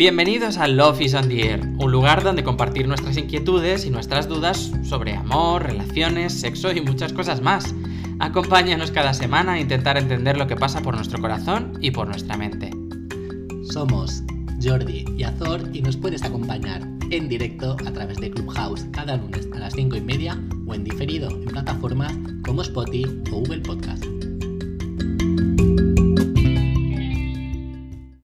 Bienvenidos a Love is on the Air, un lugar donde compartir nuestras inquietudes y nuestras dudas sobre amor, relaciones, sexo y muchas cosas más. Acompáñanos cada semana a intentar entender lo que pasa por nuestro corazón y por nuestra mente. Somos Jordi y Azor y nos puedes acompañar en directo a través de Clubhouse cada lunes a las 5 y media o en diferido en plataformas como Spotify o Google Podcast.